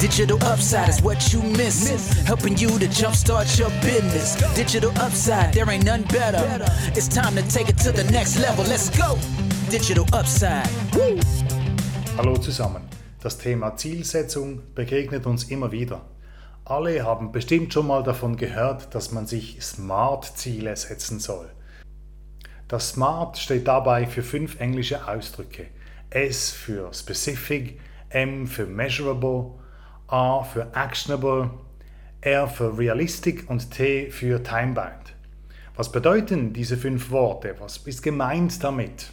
Digital upside is what you miss. Helping you to jumpstart your business. Digital upside, there ain't none better. It's time to take it to the next level. Let's go. Digital upside. Woo. Hallo zusammen. Das Thema Zielsetzung begegnet uns immer wieder. Alle haben bestimmt schon mal davon gehört, dass man sich Smart-Ziele setzen soll. Das Smart steht dabei für fünf englische Ausdrücke. S für Specific, M für Measurable, A für Actionable, R für Realistic und T für Timebound. Was bedeuten diese fünf Worte? Was ist gemeint damit?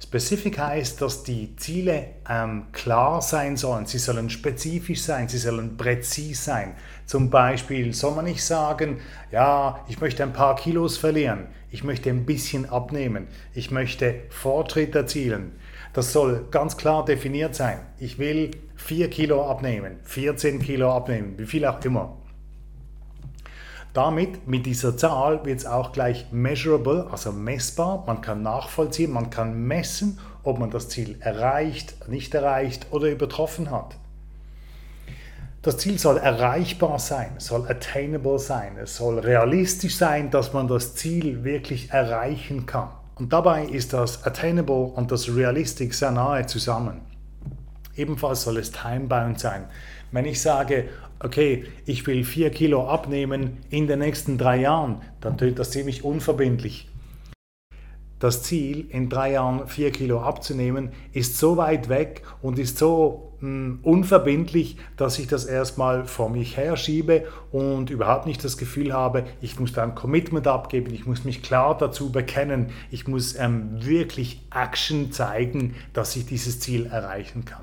Specific heißt, dass die Ziele ähm, klar sein sollen, sie sollen spezifisch sein, sie sollen präzis sein. Zum Beispiel soll man nicht sagen, ja, ich möchte ein paar Kilos verlieren, ich möchte ein bisschen abnehmen, ich möchte Fortschritt erzielen. Das soll ganz klar definiert sein. Ich will 4 Kilo abnehmen, 14 Kilo abnehmen, wie viel auch immer. Damit, mit dieser Zahl, wird es auch gleich measurable, also messbar. Man kann nachvollziehen, man kann messen, ob man das Ziel erreicht, nicht erreicht oder übertroffen hat. Das Ziel soll erreichbar sein, soll attainable sein, es soll realistisch sein, dass man das Ziel wirklich erreichen kann. Und dabei ist das Attainable und das Realistic sehr nahe zusammen. Ebenfalls soll es timebound sein. Wenn ich sage, okay, ich will 4 Kilo abnehmen in den nächsten drei Jahren, dann tönt das ziemlich unverbindlich. Das Ziel, in drei Jahren 4 Kilo abzunehmen, ist so weit weg und ist so hm, unverbindlich, dass ich das erstmal vor mich herschiebe und überhaupt nicht das Gefühl habe, ich muss da ein Commitment abgeben, ich muss mich klar dazu bekennen, ich muss ähm, wirklich Action zeigen, dass ich dieses Ziel erreichen kann.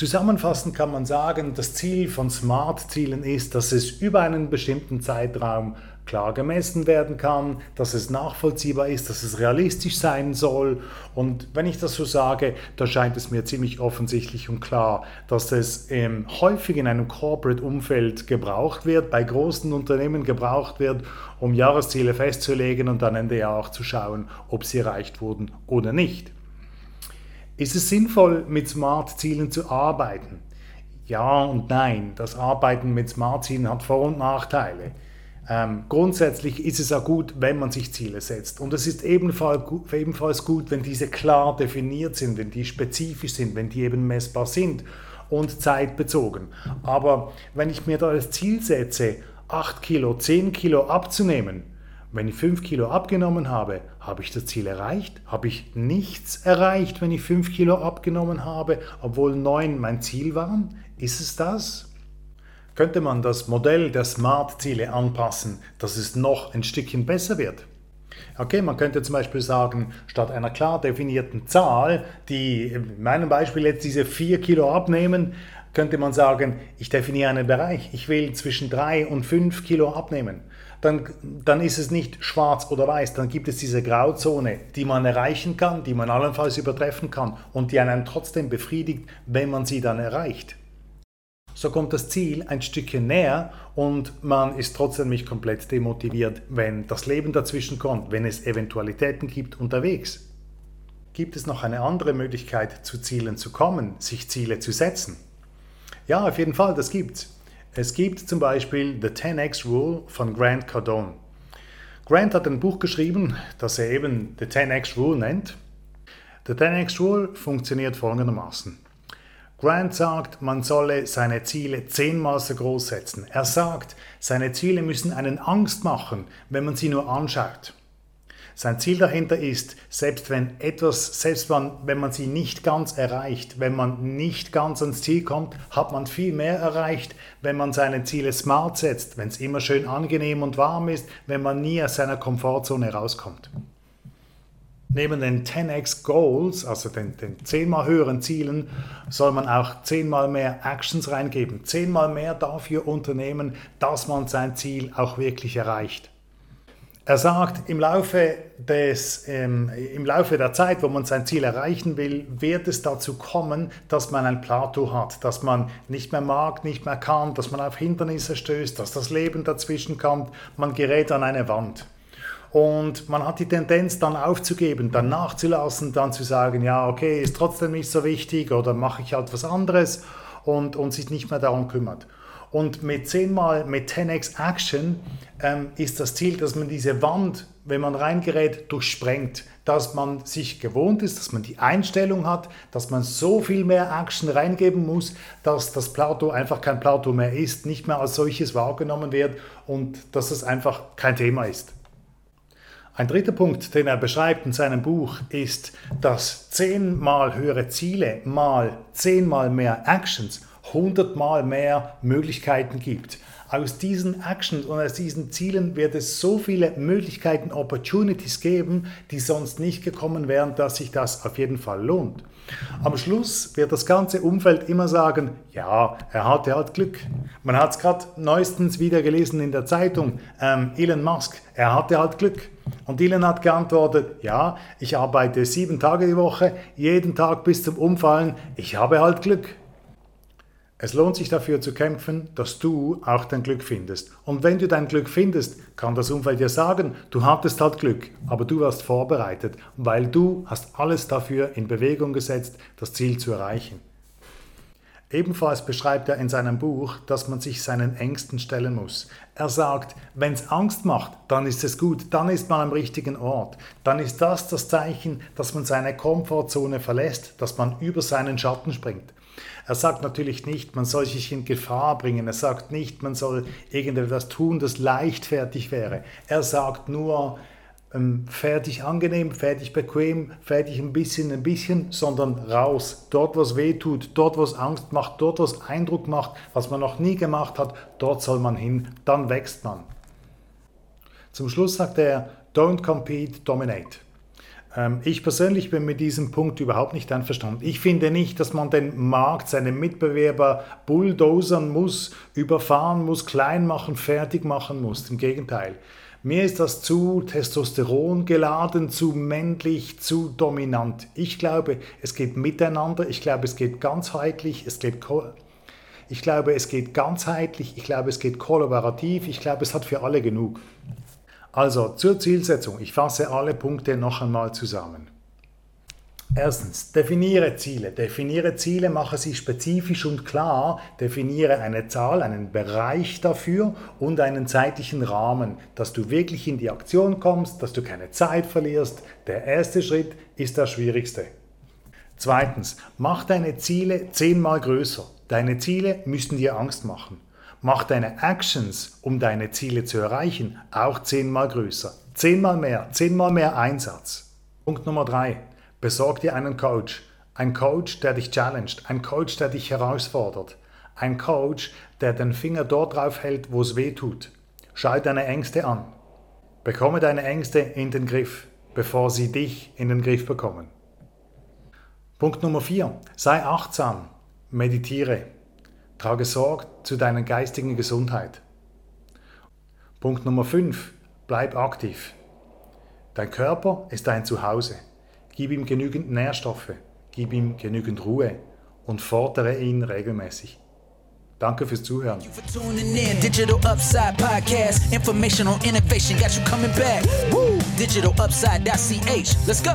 Zusammenfassend kann man sagen, das Ziel von Smart-Zielen ist, dass es über einen bestimmten Zeitraum klar gemessen werden kann, dass es nachvollziehbar ist, dass es realistisch sein soll. Und wenn ich das so sage, da scheint es mir ziemlich offensichtlich und klar, dass es ähm, häufig in einem Corporate-Umfeld gebraucht wird, bei großen Unternehmen gebraucht wird, um Jahresziele festzulegen und dann Ende Jahr auch zu schauen, ob sie erreicht wurden oder nicht. Ist es sinnvoll, mit Smart-Zielen zu arbeiten? Ja und nein. Das Arbeiten mit Smart-Zielen hat Vor- und Nachteile. Ähm, grundsätzlich ist es auch gut, wenn man sich Ziele setzt. Und es ist ebenfalls gut, wenn diese klar definiert sind, wenn die spezifisch sind, wenn die eben messbar sind und zeitbezogen. Aber wenn ich mir da das Ziel setze, 8 Kilo, 10 Kilo abzunehmen, wenn ich 5 Kilo abgenommen habe, habe ich das Ziel erreicht? Habe ich nichts erreicht, wenn ich 5 Kilo abgenommen habe, obwohl 9 mein Ziel waren? Ist es das? könnte man das Modell der Smart-Ziele anpassen, dass es noch ein Stückchen besser wird. Okay, man könnte zum Beispiel sagen, statt einer klar definierten Zahl, die in meinem Beispiel jetzt diese 4 Kilo abnehmen, könnte man sagen, ich definiere einen Bereich, ich will zwischen 3 und 5 Kilo abnehmen. Dann, dann ist es nicht schwarz oder weiß, dann gibt es diese Grauzone, die man erreichen kann, die man allenfalls übertreffen kann und die einen trotzdem befriedigt, wenn man sie dann erreicht so kommt das Ziel ein Stückchen näher und man ist trotzdem nicht komplett demotiviert, wenn das Leben dazwischen kommt, wenn es Eventualitäten gibt unterwegs. Gibt es noch eine andere Möglichkeit, zu Zielen zu kommen, sich Ziele zu setzen? Ja, auf jeden Fall, das gibt's. Es gibt zum Beispiel The 10x Rule von Grant Cardone. Grant hat ein Buch geschrieben, das er eben The 10x Rule nennt. The 10x Rule funktioniert folgendermaßen. Grant sagt, man solle seine Ziele zehnmal so groß setzen. Er sagt, seine Ziele müssen einen Angst machen, wenn man sie nur anschaut. Sein Ziel dahinter ist, selbst wenn etwas, selbst wenn man sie nicht ganz erreicht, wenn man nicht ganz ans Ziel kommt, hat man viel mehr erreicht, wenn man seine Ziele smart setzt, wenn es immer schön angenehm und warm ist, wenn man nie aus seiner Komfortzone rauskommt. Neben den 10x Goals, also den, den zehnmal höheren Zielen, soll man auch zehnmal mehr Actions reingeben. Zehnmal mehr dafür unternehmen, dass man sein Ziel auch wirklich erreicht. Er sagt, im Laufe, des, ähm, im Laufe der Zeit, wo man sein Ziel erreichen will, wird es dazu kommen, dass man ein Plateau hat, dass man nicht mehr mag, nicht mehr kann, dass man auf Hindernisse stößt, dass das Leben dazwischen kommt, man gerät an eine Wand. Und man hat die Tendenz dann aufzugeben, dann nachzulassen, dann zu sagen, ja, okay, ist trotzdem nicht so wichtig oder mache ich halt was anderes. und, und sich nicht mehr darum kümmert. Und mit 10 mal mit 10x Action ähm, ist das Ziel, dass man diese Wand, wenn man reingerät, durchsprengt. Dass man sich gewohnt ist, dass man die Einstellung hat, dass man so viel mehr Action reingeben muss, dass das Plateau einfach kein Plateau mehr ist, nicht mehr als solches wahrgenommen wird und dass es einfach kein Thema ist. Ein dritter Punkt, den er beschreibt in seinem Buch, ist, dass zehnmal höhere Ziele mal zehnmal mehr Actions hundertmal mehr Möglichkeiten gibt. Aus diesen Actions und aus diesen Zielen wird es so viele Möglichkeiten, Opportunities geben, die sonst nicht gekommen wären, dass sich das auf jeden Fall lohnt. Am Schluss wird das ganze Umfeld immer sagen, ja, er hatte halt Glück. Man hat es gerade neuestens wieder gelesen in der Zeitung, ähm, Elon Musk, er hatte halt Glück. Und Elon hat geantwortet, ja, ich arbeite sieben Tage die Woche, jeden Tag bis zum Umfallen, ich habe halt Glück. Es lohnt sich dafür zu kämpfen, dass du auch dein Glück findest. Und wenn du dein Glück findest, kann das Umfeld dir sagen, du hattest halt Glück, aber du warst vorbereitet, weil du hast alles dafür in Bewegung gesetzt, das Ziel zu erreichen. Ebenfalls beschreibt er in seinem Buch, dass man sich seinen Ängsten stellen muss. Er sagt, wenn es Angst macht, dann ist es gut, dann ist man am richtigen Ort. Dann ist das das Zeichen, dass man seine Komfortzone verlässt, dass man über seinen Schatten springt. Er sagt natürlich nicht, man soll sich in Gefahr bringen. Er sagt nicht, man soll irgendetwas tun, das leichtfertig wäre. Er sagt nur, ähm, fertig angenehm, fertig bequem, fertig ein bisschen, ein bisschen, sondern raus. Dort, was weh tut, dort, was Angst macht, dort, was Eindruck macht, was man noch nie gemacht hat, dort soll man hin. Dann wächst man. Zum Schluss sagt er, don't compete, dominate. Ähm, ich persönlich bin mit diesem Punkt überhaupt nicht einverstanden. Ich finde nicht, dass man den Markt, seine Mitbewerber bulldozern muss, überfahren muss, klein machen, fertig machen muss. Im Gegenteil. Mir ist das zu Testosteron geladen, zu männlich, zu dominant. Ich glaube, es geht miteinander, ich glaube, es geht ganzheitlich, es geht ich glaube, es geht ganzheitlich, ich glaube, es geht kollaborativ, ich glaube, es hat für alle genug. Also zur Zielsetzung. Ich fasse alle Punkte noch einmal zusammen. Erstens, definiere Ziele. Definiere Ziele, mache sie spezifisch und klar. Definiere eine Zahl, einen Bereich dafür und einen zeitlichen Rahmen, dass du wirklich in die Aktion kommst, dass du keine Zeit verlierst. Der erste Schritt ist der schwierigste. Zweitens, mach deine Ziele zehnmal größer. Deine Ziele müssen dir Angst machen. Mach deine Actions, um deine Ziele zu erreichen, auch zehnmal größer. Zehnmal mehr, zehnmal mehr Einsatz. Punkt Nummer drei. Besorg dir einen Coach. Ein Coach, der dich challenged. Ein Coach, der dich herausfordert. Ein Coach, der den Finger dort drauf hält, wo es weh tut. Schau deine Ängste an. Bekomme deine Ängste in den Griff, bevor sie dich in den Griff bekommen. Punkt Nummer vier. Sei achtsam. Meditiere. Trage Sorge zu deiner geistigen Gesundheit. Punkt Nummer 5. Bleib aktiv. Dein Körper ist dein Zuhause. Gib ihm genügend Nährstoffe, gib ihm genügend Ruhe und fordere ihn regelmäßig. Danke fürs Zuhören. Digital Upside Podcast. Information on innovation got you coming back. Digitalupside.ch. Let's go.